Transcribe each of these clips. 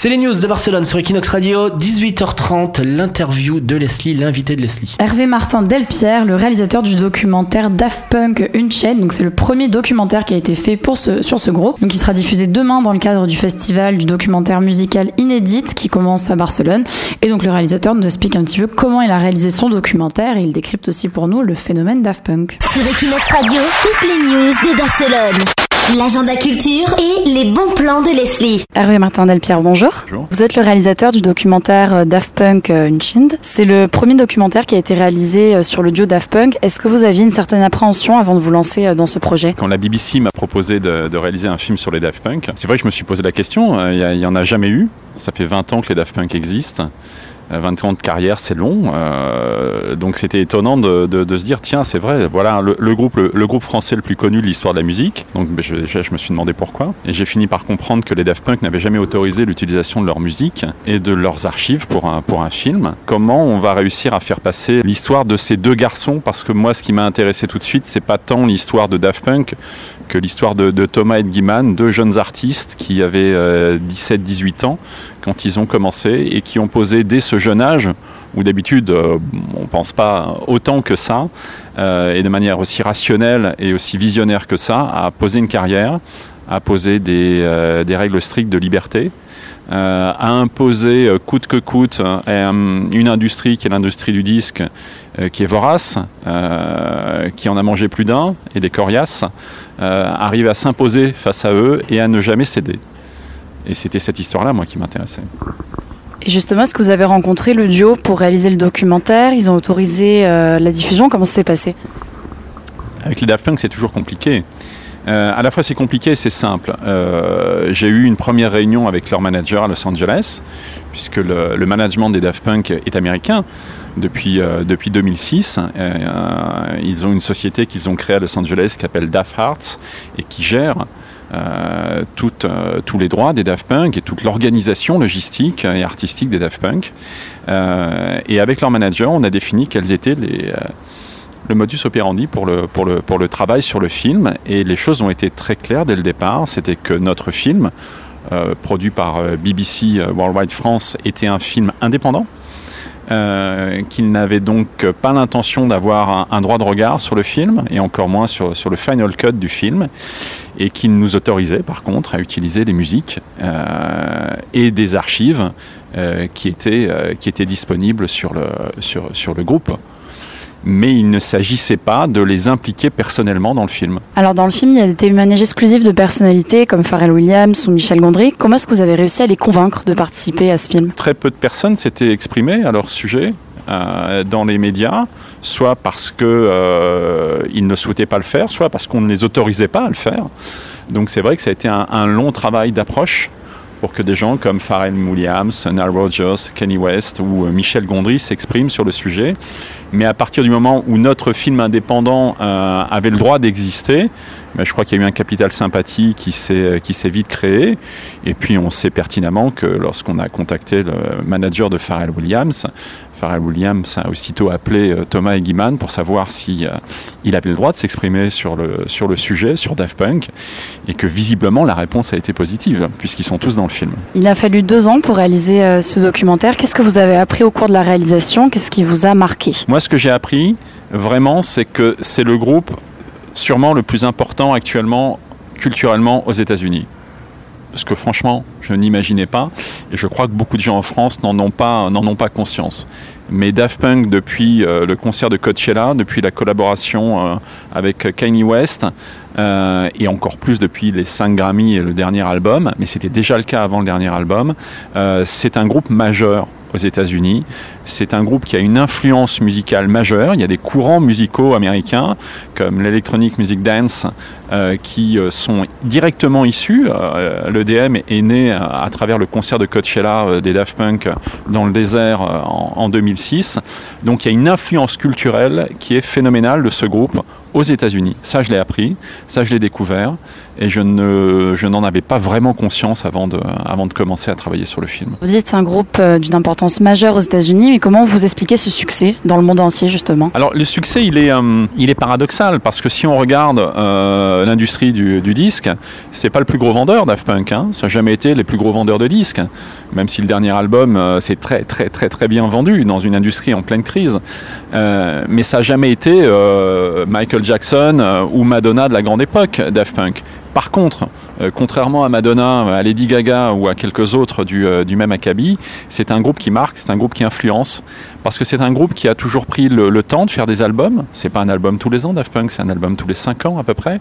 C'est les news de Barcelone sur Equinox Radio, 18h30, l'interview de Leslie, l'invité de Leslie. Hervé Martin Delpierre, le réalisateur du documentaire Daft Punk Une chaîne. Donc c'est le premier documentaire qui a été fait pour ce, sur ce groupe. Donc il sera diffusé demain dans le cadre du festival du documentaire musical Inédit qui commence à Barcelone. Et donc le réalisateur nous explique un petit peu comment il a réalisé son documentaire et il décrypte aussi pour nous le phénomène Daft Punk. Sur Equinox Radio, toutes les news de Barcelone l'agenda culture et les bons plans de Leslie. Hervé Martin Delpierre, bonjour. bonjour. Vous êtes le réalisateur du documentaire euh, Daft Punk euh, Unchained. C'est le premier documentaire qui a été réalisé euh, sur le duo Daft Punk. Est-ce que vous aviez une certaine appréhension avant de vous lancer dans ce projet? Quand la BBC m'a proposé de, réaliser un film sur les Daft Punk, c'est vrai que je me suis posé la question. Il n'y en a jamais eu. Ça fait 20 ans que les Daft Punk existent. 20 ans de carrière, c'est long. Euh, donc c'était étonnant de, de, se dire, tiens, c'est vrai, voilà le, groupe, le, groupe français le plus connu de l'histoire de la musique. Donc ben, je, me suis demandé pourquoi. Et j'ai fini par comprendre que les Daft Punk n'avaient jamais autorisé l'utilisation de leur musique et de leurs archives pour un, pour un film. Comment on va réussir à faire passer l'histoire de ces deux garçons? Parce que moi, ce qui m'a intéressé tout de suite, c'est pas tant l'histoire de Daft Punk que l'histoire de, de, Thomas Edgiman, deux jeunes artistes qui avaient 17-18 euh, ans quand ils ont commencé et qui ont posé dès ce jeune âge, où d'habitude euh, on ne pense pas autant que ça, euh, et de manière aussi rationnelle et aussi visionnaire que ça, à poser une carrière, à poser des, des règles strictes de liberté. à imposer coûte que coûte une industrie qui est l'industrie du disque, qui est vorace, qui en a mangé plus d'un, et des coriaces, euh, arrive à s'imposer face à eux et à ne jamais céder. Et c'était cette histoire-là, moi, qui m'intéressait. Et justement, est-ce que vous avez rencontré le duo pour réaliser le documentaire? Ils ont autorisé euh, la diffusion? Comment ça s'est passé? Avec les Daft Punk, c'est toujours compliqué. Euh, à la fois, c'est compliqué et c'est simple. J'ai eu une première réunion avec leur manager à Los Angeles, puisque le, le management des Daft Punk est américain depuis, euh, depuis 2006. Euh, ils ont une société qu'ils ont créée à Los Angeles qui s'appelle Daft Hearts et qui gère euh, tous les droits des Daft Punk et toute l'organisation logistique et artistique des Daft Punk. et avec leur manager, on a défini quels étaient les, le modus operandi pour le, pour, le, pour le travail sur le film. Et les choses ont été très claires dès le départ. C'était que notre film, produit par BBC Worldwide France, était un film indépendant euh, qu'il n'avait donc pas l'intention d'avoir un, droit de regard sur le film, et encore moins sur, le final cut du film, et qu'il nous autorisait par contre à utiliser des musiques euh, et des archives euh, qui, étaient, disponibles sur le, sur, sur le groupe mais il ne s'agissait pas de les impliquer personnellement dans le film. Alors dans le film, il y a des témoignages exclusifs de personnalités comme Pharrell Williams ou Michel Gondry. Comment est-ce que vous avez réussi à les convaincre de participer à ce film? Très peu de personnes s'étaient exprimées à leur sujet euh, dans les médias, soit parce qu'ils euh, ne souhaitaient pas le faire, soit parce qu'on ne les autorisait pas à le faire. Donc c'est vrai que ça a été un, un long travail d'approche pour que des gens comme Pharrell Williams, Nile Rogers, Kenny West ou euh, Michel Gondry s'expriment sur le sujet. Mais à partir du moment où notre film indépendant euh, avait le droit d'exister, ben, je crois qu'il y a eu un capital sympathie s'est, qui s'est vite créé. Et puis on sait pertinemment que lorsqu'on a contacté le manager de Pharrell Williams, Pharrell Williams a aussitôt appelé euh, Thomas Egiman pour savoir si euh, il avait le droit de s'exprimer sur le, sur le sujet, sur Daft Punk, et que visiblement la réponse a été positive, puisqu'ils sont tous dans le film. Il a fallu deux ans pour réaliser euh, ce documentaire. Qu'est-ce que vous avez appris au cours de la réalisation? Qu'est-ce qui vous a marqué? Moi, ce que j'ai appris, vraiment, c'est que c'est le groupe sûrement le plus important actuellement culturellement aux États-Unis parce que franchement, je n'imaginais pas, et je crois que beaucoup de gens en France n'en ont pas, conscience. Mais Daft Punk, depuis euh, le concert de Coachella, depuis la collaboration euh, avec Kanye West, euh, et encore plus depuis les 5 Grammy et le dernier album, mais c'était déjà le cas avant le dernier album, c'est un groupe majeur aux États-Unis. C'est un groupe qui a une influence musicale majeure. Il y a des courants musicaux américains comme l'electronic music dance euh, qui euh, sont directement issus. Euh, L'EDM est né à travers le concert de Coachella des Daft Punk dans le désert en, en 2006. Donc il y a une influence culturelle qui est phénoménale de ce groupe aux États-Unis. Ça, je l'ai appris, ça, je l'ai découvert, et je, ne, je n'en avais pas vraiment conscience avant de, avant de commencer à travailler sur le film. Vous dites c'est un groupe d'une importance majeure aux États-Unis, et comment vous expliquez ce succès dans le monde entier justement Alors le succès, il est, euh, il est paradoxal parce que si on regarde euh, l'industrie du, du, disque, c'est pas le plus gros vendeur Daft Punk. Hein. Ça n'a jamais été les plus gros vendeurs de disques, même si le dernier album euh, s'est très très très très bien vendu dans une industrie en pleine crise. Euh, mais ça n'a jamais été Michael Jackson ou Madonna de la grande époque Daft Punk. Par contre, contrairement à Madonna, à Lady Gaga ou à quelques autres du, euh, du même acabit, c'est un groupe qui marque, c'est un groupe qui influence, parce que c'est un groupe qui a toujours pris le, temps de faire des albums. C'est pas un album tous les ans, Daft Punk, c'est un album tous les cinq ans à peu près,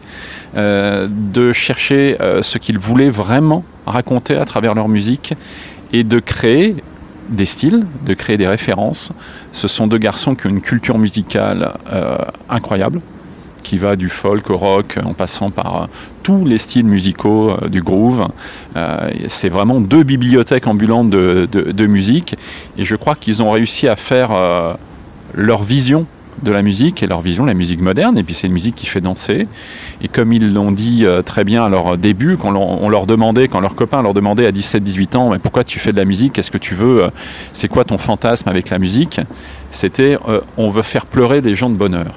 euh, de chercher euh, ce qu'ils voulaient vraiment raconter à travers leur musique et de créer des styles, de créer des références. Ce sont deux garçons qui ont une culture musicale euh, incroyable qui va du folk au rock en passant par euh, tous les styles musicaux euh, du groove. Euh, c'est vraiment deux bibliothèques ambulantes de, musique et je crois qu'ils ont réussi à faire leur vision de la musique et leur vision, la musique moderne, et puis c'est une musique qui fait danser. Et comme ils l'ont dit euh, très bien à leur début, quand on, leur demandait, quand leurs copains leur demandaient à 17-18 ans, mais pourquoi tu fais de la musique, qu'est-ce que tu veux, euh, c'est quoi ton fantasme avec la musique? C'était euh, on veut faire pleurer des gens de bonheur.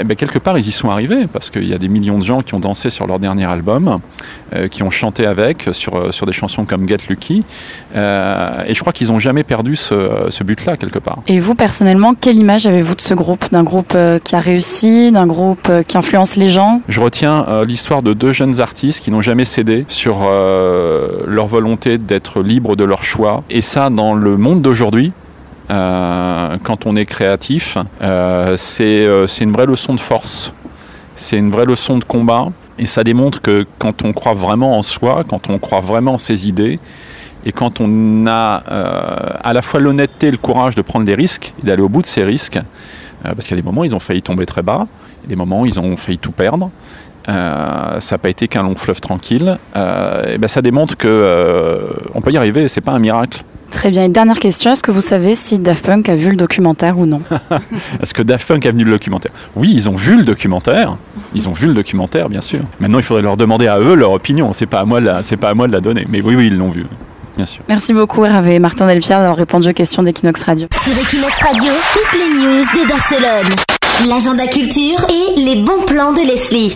Et ben, quelque part ils y sont arrivés, parce qu'il y a des millions de gens qui ont dansé sur leur dernier album, qui ont chanté avec sur, sur des chansons comme Get Lucky, et je crois qu'ils n'ont jamais perdu ce, ce but-là quelque part. Et vous personnellement, quelle image avez-vous de ce groupe? D'un groupe euh, qui a réussi, d'un groupe euh, qui influence les gens Je retiens euh, l'histoire de deux jeunes artistes qui n'ont jamais cédé sur leur volonté d'être libres de leur choix. Et ça, dans le monde d'aujourd'hui, quand on est créatif, c'est une vraie leçon de force. C'est une vraie leçon de combat. Et ça démontre que quand on croit vraiment en soi, quand on croit vraiment en ses idées, et quand on a à la fois l'honnêteté et le courage de prendre des risques et d'aller au bout de ces risques, parce qu'il y a des moments où ils ont failli tomber très bas, il y a des moments où ils ont failli tout perdre. Euh, ça n'a pas été qu'un long fleuve tranquille. Euh, et ben ça démontre que euh, on peut y arriver. C'est pas un miracle. Très bien. Et dernière question, est-ce que vous savez si Daft Punk a vu le documentaire ou non? Est-ce que Daft Punk a venu le documentaire? Oui, ils ont vu le documentaire. Ils ont vu le documentaire, bien sûr. Maintenant, il faudrait leur demander à eux leur opinion. C'est pas à moi c'est pas à moi de la donner. Mais oui, oui, ils l'ont vu. Bien sûr. Merci beaucoup Hervé et Martin Delpierre d'avoir répondu aux questions d'Equinox Radio. Sur Equinox Radio, toutes les news de Barcelone. L'agenda culture et les bons plans de Leslie.